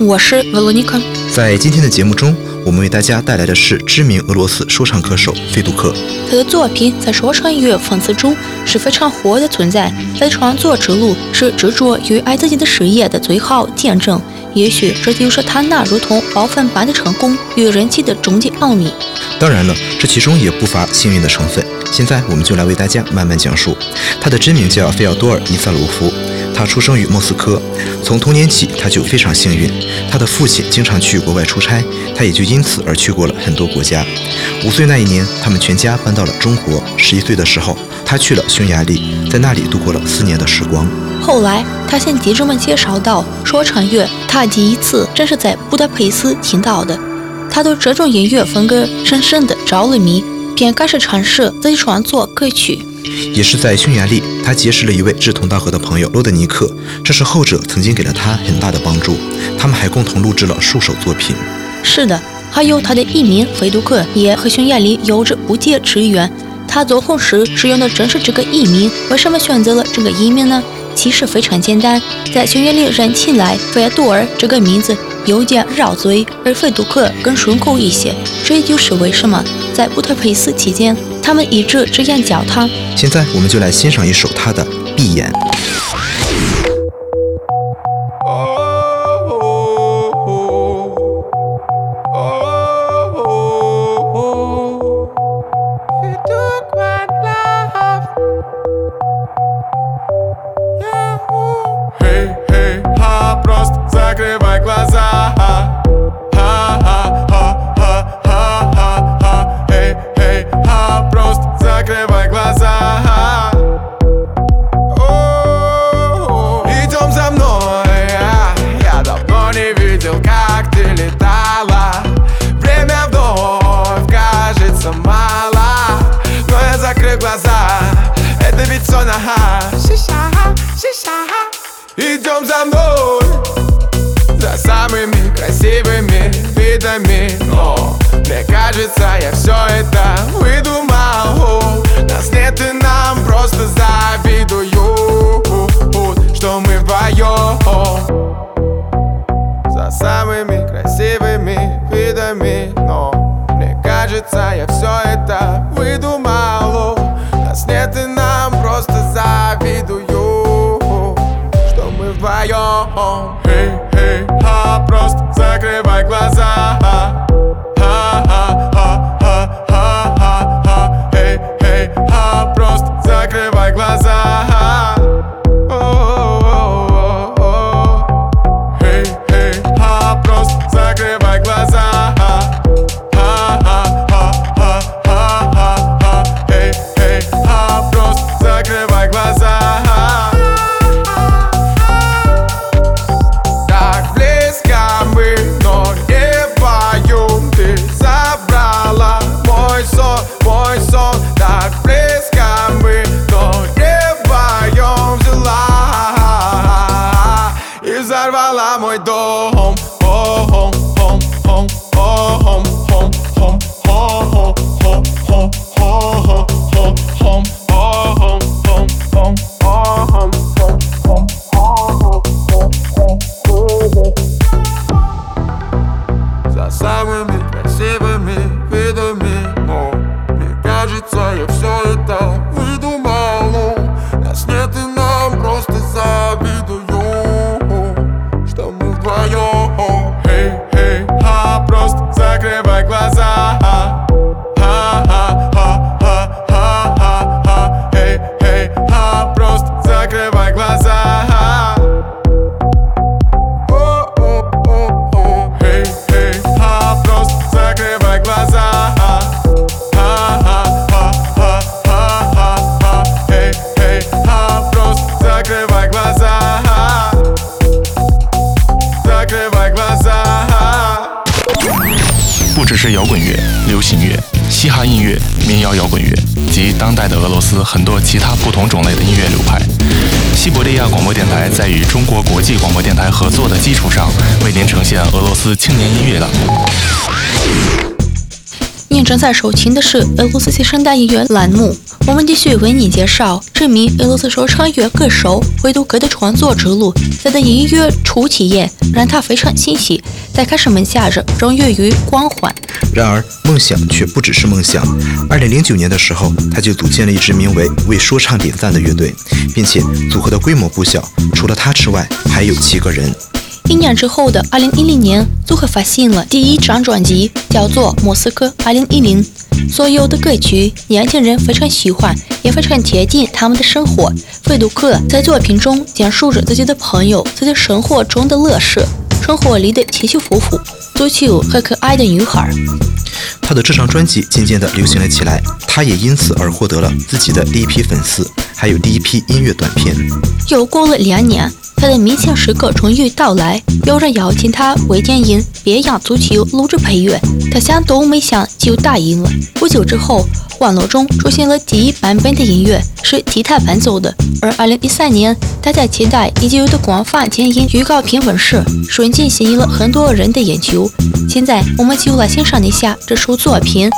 我是维罗妮卡。在今天的节目中，我们为大家带来的是知名俄罗斯说唱歌手费杜克。他的作品在说唱音乐粉丝中是非常火的存在。他的创作之路是执着于爱自己的事业的最好见证。也许这就是他那如同爆粉般的成功与人气的终极奥秘。当然了，这其中也不乏幸运的成分。现在我们就来为大家慢慢讲述。他的真名叫费奥多尔·尼萨罗夫。他出生于莫斯科，从童年起他就非常幸运，他的父亲经常去国外出差，他也就因此而去过了很多国家。五岁那一年，他们全家搬到了中国。十一岁的时候，他去了匈牙利，在那里度过了四年的时光。后来，他向记者们介绍到说唱乐，他第一次正是在布达佩斯听到的。他对这种音乐风格深深的着了迷，便开始尝试自己创作歌曲。也是在匈牙利，他结识了一位志同道合的朋友洛德尼克，这是后者曾经给了他很大的帮助。他们还共同录制了数首作品。是的，还有他的艺名费杜克也和匈牙利有着不解之缘。他走红时使用的正是这个艺名，为什么选择了这个艺名呢？其实非常简单，在匈牙利人听来，费尔杜尔这个名字有点绕嘴，而费杜克更顺口一些。这就是为什么在布特佩斯期间。他们一直这样叫他。现在我们就来欣赏一首他的《闭眼》。Кажется, я все это выдумал. Нас нет и нам просто завидуют Что мы вдвоем За самыми красивыми видами Но мне кажется, я все это выдумал. Нас нет и нам просто завидуют вдвоем Эй, эй, ха, просто закрывай глаза 是摇滚乐、流行乐、嘻哈音乐、民谣摇滚乐及当代的俄罗斯很多其他不同种类的音乐流派。西伯利亚广播电台在与中国国际广播电台合作的基础上，为您呈现俄罗斯青年音乐的。您正在收听的是俄罗斯新生代音乐栏目，我们继续为您介绍这名俄罗斯说唱乐歌手维杜克的创作之路。他的音乐初体验让他非常欣喜，在开始门下着荣誉与光环。然而，梦想却不只是梦想。二零零九年的时候，他就组建了一支名为“为说唱点赞”的乐队，并且组合的规模不小，除了他之外，还有七个人。一年之后的二零一零年，组合发行了第一张专辑，叫做《莫斯科二零一零》。所有的歌曲，年轻人非常喜欢，也非常贴近他们的生活。费杜克在作品中讲述着自己的朋友，自己生活中的乐事，生活里的起起伏伏，足球和可爱的女孩。他的这张专辑渐渐地流行了起来，他也因此而获得了自己的第一批粉丝，还有第一批音乐短片。又过了两年。他的明星时刻终于到来，有人邀请他为电影《别样足球》录制配乐，他想都没想就答应了。不久之后，网络中出现了第一版本的音乐，是吉他伴奏的。而2013年，大家期待已久的广泛电影预告片问世，瞬进吸引了很多人的眼球。现在，我们就来欣赏一下这首作品。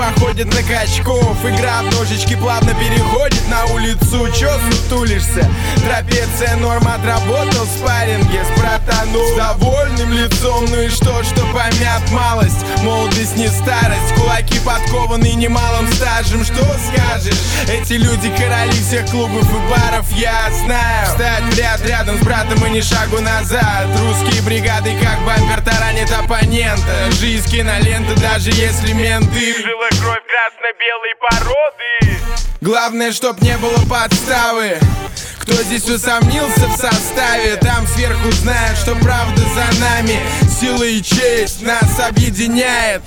Походят на качков. Игра в ножички плавно переходит на улицу. Чё сутулишься? Трапеция норм отработал спарринге с братану С довольным лицом, ну и что, что помят малость? Молодость не старость, кулаки подкованы немалым стажем. Что скажешь? Эти люди короли всех клубов и баров, я знаю. Встать в ряд рядом с братом и ни шагу назад. Русские бригады как бампер таранит оппонента. Жизнь кинолента, даже если менты. Жила кровь красно-белой породы. Главное, чтоб не было подставы. Кто здесь усомнился в составе Там сверху знают, что правда за нами. Сила и честь нас объединяет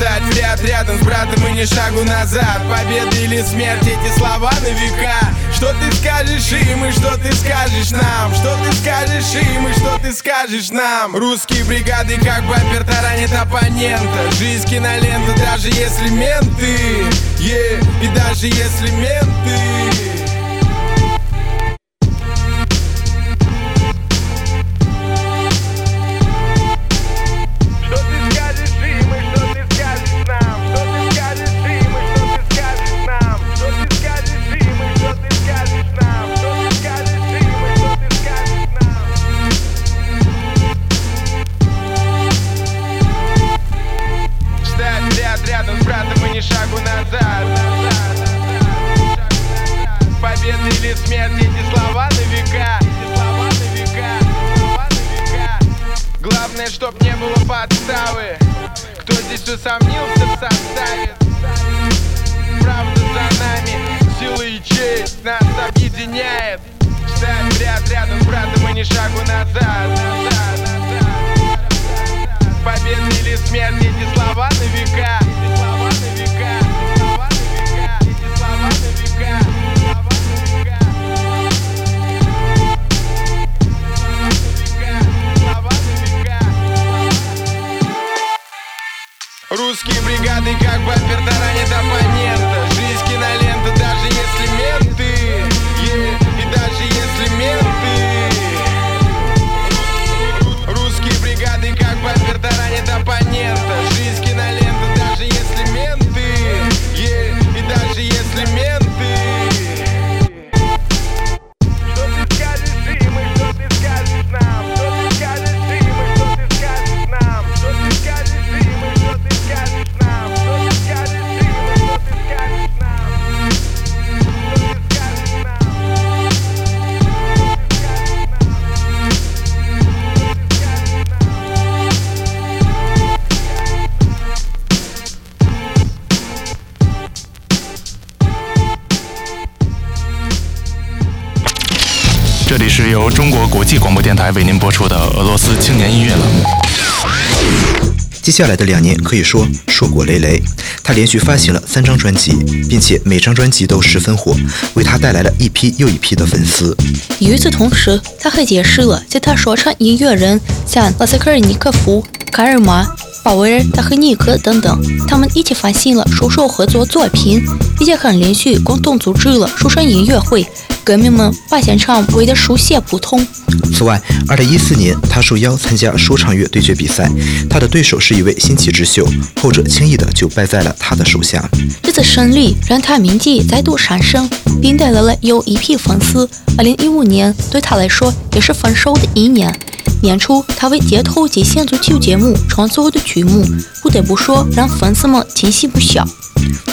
Встать в ряд рядом с братом и ни шагу назад. Победа или смерть, эти слова на века. Что ты скажешь им и что ты скажешь нам? Что ты скажешь им и что ты скажешь нам? Русские бригады как бампер таранит оппонента. Жизнь кинолента, даже если менты. Yeah, И даже если менты ни шагу назад. Победа или смерть, эти слова на века. Русские бригады как бампер 国国际广播电台为您播出的俄罗斯青年音乐栏目。接下来的两年可以说硕果累累，他连续发行了三张专辑，并且每张专辑都十分火，为他带来了一批又一批的粉丝。与此同时，他还结识了其他说唱音乐人，像拉斯科尔尼科夫、卡尔玛、鲍威尔、达赫尼克等等，他们一起发行了数首合作作品，并且还连续共同组织了说唱音乐会。歌迷们把现场围得书写不通。此外，2014年他受邀参加说唱乐对决比赛，他的对手是一位新起之秀，后者轻易的就败在了他的手下。这次胜利让他名气再度上升，并带来了又一批粉丝。2015年对他来说也是丰收的一年。年初，他为街头极限足球节目创作的曲目，不得不说让粉丝们惊喜不小。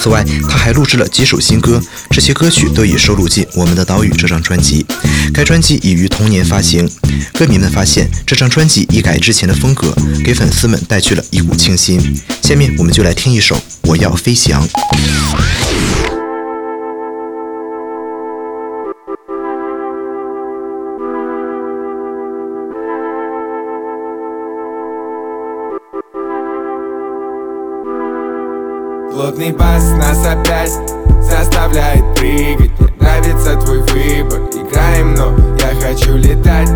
此外，他还录制了几首新歌，这些歌曲都已收录进《我们的岛屿》这张专辑。该专辑已于同年发行。歌迷们发现，这张专辑一改之前的风格，给粉丝们带去了一股清新。下面我们就来听一首《我要飞翔》。Плотный бас нас опять заставляет прыгать. Мне нравится твой выбор, играем, но я хочу летать.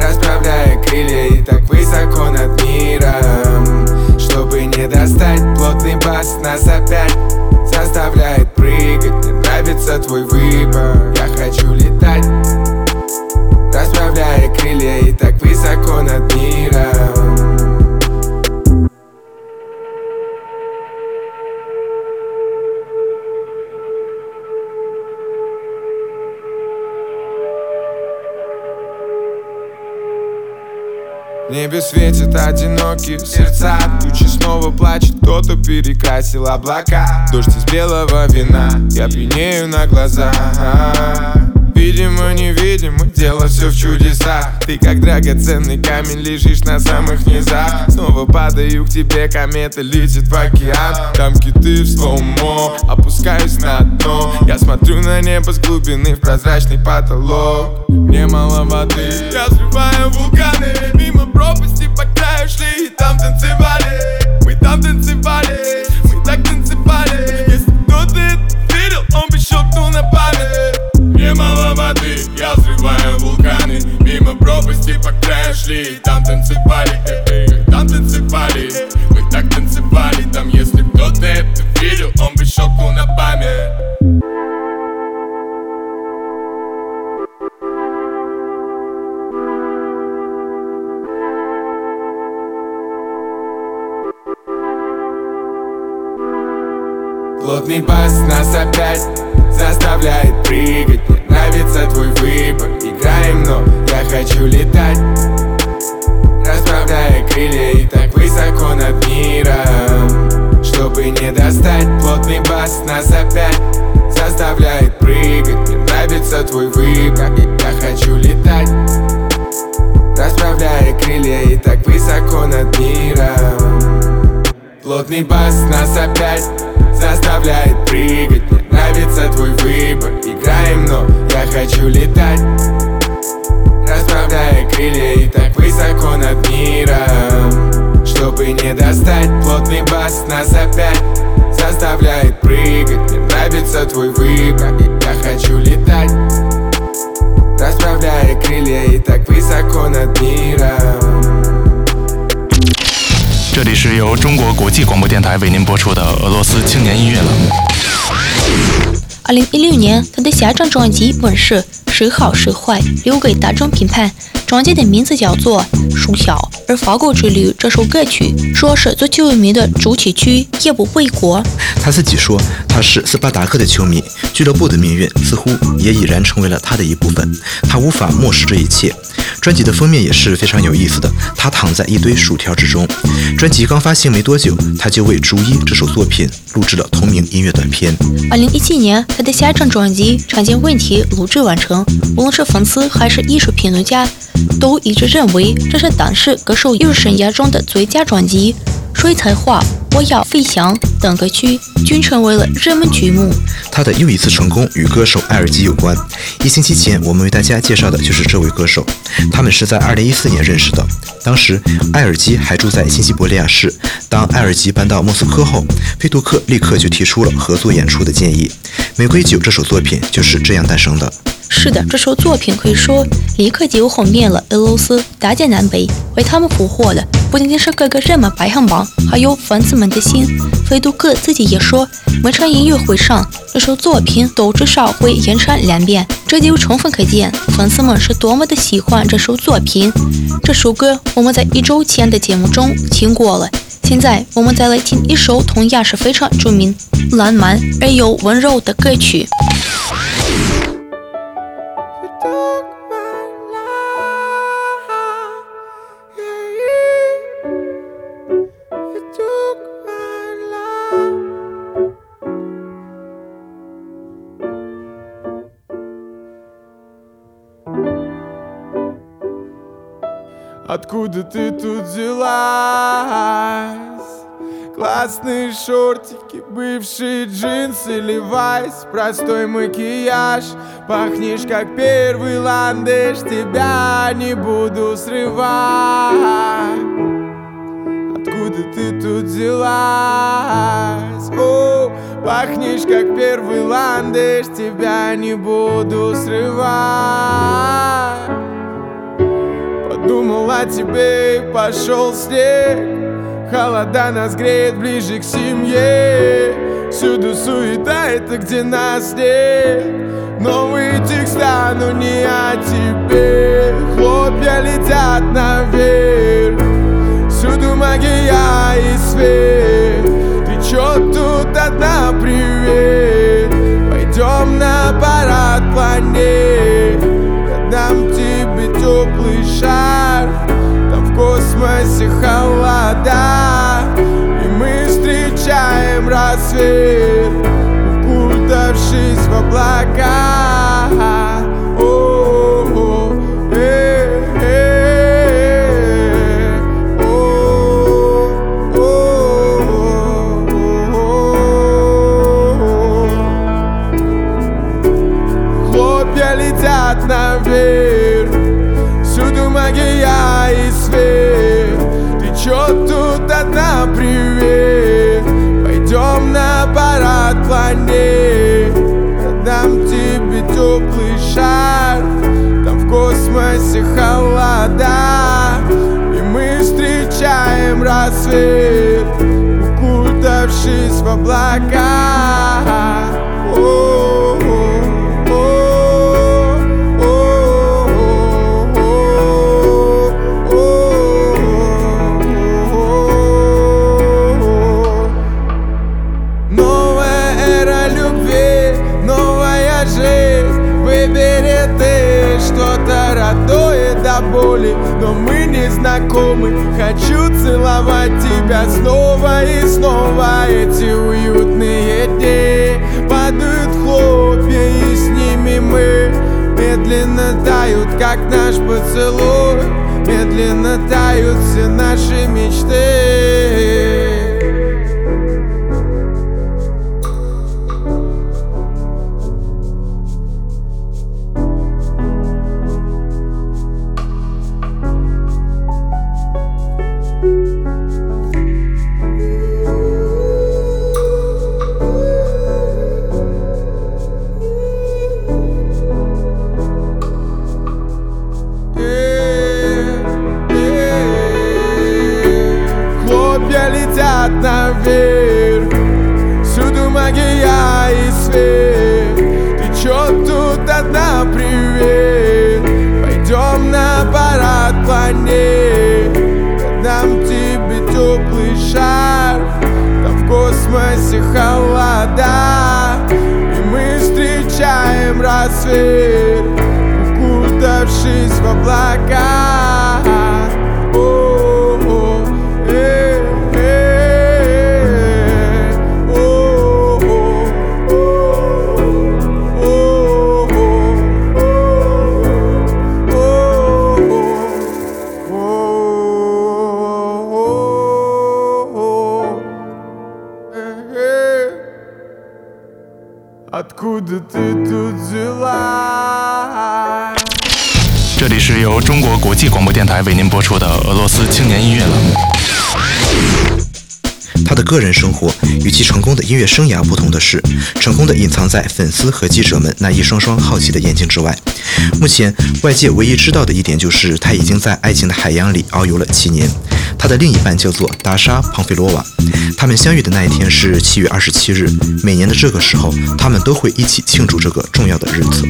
Расправляя крылья и так высоко над миром. Чтобы не достать, плотный бас нас опять заставляет прыгать. Мне нравится твой выбор, я хочу летать. Расправляя крылья и так высоко над миром В небе светят одинокие сердца Тучи снова плачет, кто-то перекрасил облака Дождь из белого вина, я пьянею на глаза Видимо, невидимо, дело все в чудесах. Ты как драгоценный камень лежишь на самых низах. Снова падаю к тебе, комета летит в океан. Там киты в слоумо, опускаюсь на дно. Я смотрю на небо с глубины в прозрачный потолок. Мне мало воды, я взрываю вулканы. Мимо пропасти по краю шли и там танцевали. Мы там танцевали, краю шли и там танцевали Там танцевали, мы так танцевали Там если кто-то это видел, он бы щелкнул на память. Плотный бас нас опять заставляет прыгать. Мне нравится твой выбор, играем, но я хочу летать Расправляя крылья и так высоко над миром. Чтобы не достать, плотный бас нас опять заставляет прыгать. Мне нравится твой выбор, я хочу летать. Расправляя крылья и так высоко над миром. Плотный бас нас опять заставляет прыгать. Мне нравится твой выбор, играем, но я хочу летать Расправляя крылья и так высоко над миром Чтобы не достать, плотный бас нас опять заставляет прыгать Мне нравится твой выбор, я хочу летать Расправляя крылья и так высоко над миром 这里是由中国国际广播电台为您播出的俄罗斯青年音乐栏目。二零一六年，他的下张专辑问世， 谁好谁坏，留给大众评判。专辑的名字叫做《书笑》，而《法国之旅》这首歌曲说是足球迷的主题曲，也不为过。他自己说他是斯巴达克的球迷，俱乐部的命运似乎也已然成为了他的一部分，他无法漠视这一切。专辑的封面也是非常有意思的，他躺在一堆薯条之中。专辑刚发行没多久，他就为《逐一》这首作品录制了同名音乐短片。二零一七年，他的下张专辑《常见问题》录制完成，无论是粉丝还是艺术评论家，都一致认为这是当时歌手艺术生涯中的最佳专辑。水彩画、我要飞翔等歌曲均成为了热门曲目。他的又一次成功与歌手艾尔基有关。一星期前，我们为大家介绍的就是这位歌手。他们是在2014年认识的，当时艾尔基还住在新西伯利亚市。当艾尔基搬到莫斯科后，菲杜克立刻就提出了合作演出的建议。《玫瑰酒》这首作品就是这样诞生的。是的，这首作品可以说立刻就红遍了俄罗斯大江南北，为他们俘获了不仅仅是各个热门排行榜，还有粉丝们的心。菲杜克自己也说，每场音乐会上，这首作品都至少会演唱两遍，这就充分可见粉丝们是多么的喜欢这首作品。这首歌我们在一周前的节目中听过了，现在我们再来听一首同样是非常著名、浪漫而又温柔的歌曲。Откуда ты тут взялась? Классные шортики, бывшие джинсы, левайс Простой макияж, пахнешь как первый ландыш Тебя не буду срывать Откуда ты тут взялась? О, пахнешь как первый ландыш Тебя не буду срывать О тебе и пошел снег. Холода нас греет ближе к семье. Всюду суета, это где нас нет. Новые текста, но не о тебе. Хлопья летят наверх. Всюду магия и свет. Ты чё тут одна, привет. Пойдем на парад планет. Дам тебе теплый шар космосе холода И мы встречаем рассвет. Укутавшись в облака black eye. Знакомы. Хочу целовать тебя снова и снова. Эти уютные дни Падают хлопья и с ними мы Медленно тают, как наш поцелуй. Медленно тают все наши мечты 国际广播电台为您播出的俄罗斯青年音乐栏目。他的个人生活与其成功的音乐生涯不同的是，成功的隐藏在粉丝和记者们那一双双好奇的眼睛之外。目前外界唯一知道的一点就是他已经在爱情的海洋里遨游了七年。他的另一半叫做达莎·庞菲罗娃，他们相遇的那一天是七月二十七日。每年的这个时候，他们都会一起庆祝这个重要的日子。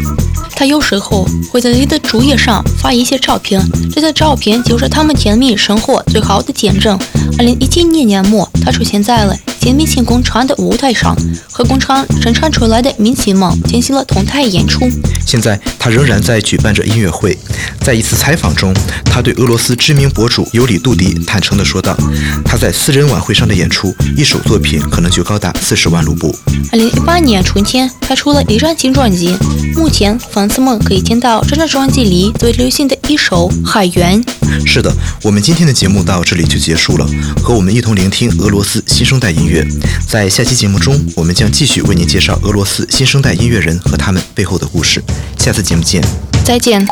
他有时候会在你的主页上发一些照片，这些照片就是他们甜蜜生活最好的见证。二零一七年年末，他出现在了新明星工厂的舞台上，和工厂生产出来的明星们进行了同台演出。现在他仍然在举办着音乐会。在一次采访中，他对俄罗斯知名博主尤里杜迪坦诚地说道：“他在私人晚会上的演出，一首作品可能就高达四十万卢布。”二零一八年春天，他出了一张新专辑，目前粉丝们可以听到这张专辑里最流行的一首《海员》。是的，我们今天的节目到这里就结束了，和我们一同聆听俄罗斯新生代音乐。在下期节目中，我们将继续为您介绍俄罗斯新生代音乐人和他们背后的故事。下次节目见，再见。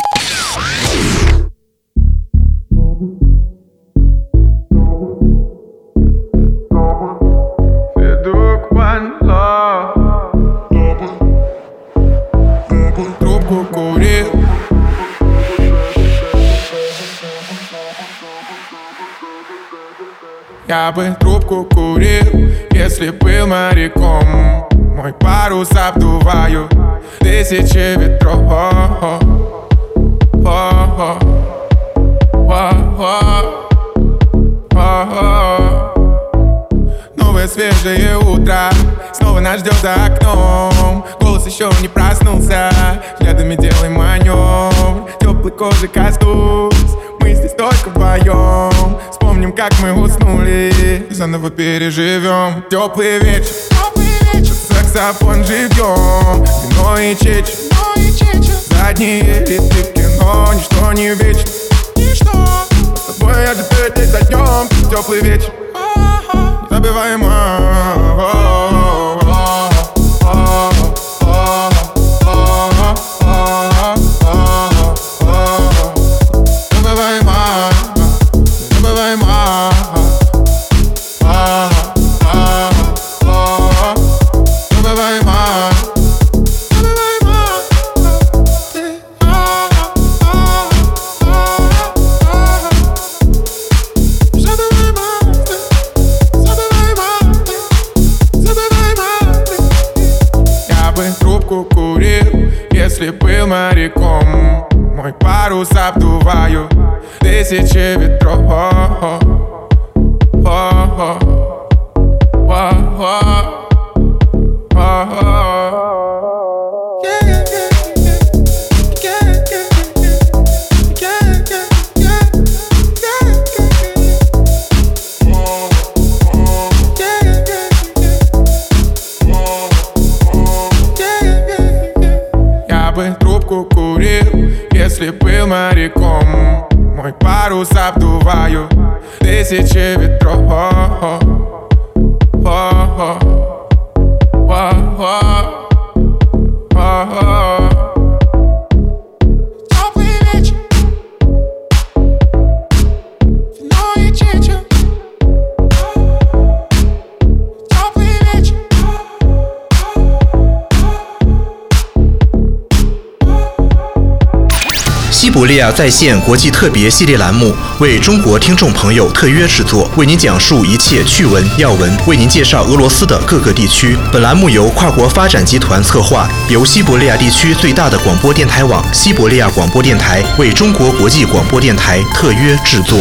Федук one love Трубку курил Я бы трубку курил, Если был моряком Мой парус обдуваю тысячи ветров. Новое свежее утро Снова нас ждет за окном. Голос еще не проснулся Взглядами делаем маневр Теплый кожи кастус Мы здесь только вдвоем. Вспомним, как мы уснули Заново переживем. Теплый вечер Саксофон живьем. Вино и чечь. Задние ряды кино Ничто не вечно. С тобой я же день за днем Теплый вечер. Я Мой парус обдуваю тысячи ветров Парус обдуваю тысячи ветров 利亚在线国际特别系列栏目为中国听众朋友特约制作，为您讲述一切趣闻要闻，为您介绍俄罗斯的各个地区。本栏目由跨国发展集团策划，由西伯利亚地区最大的广播电台网——西伯利亚广播电台为中国国际广播电台特约制作。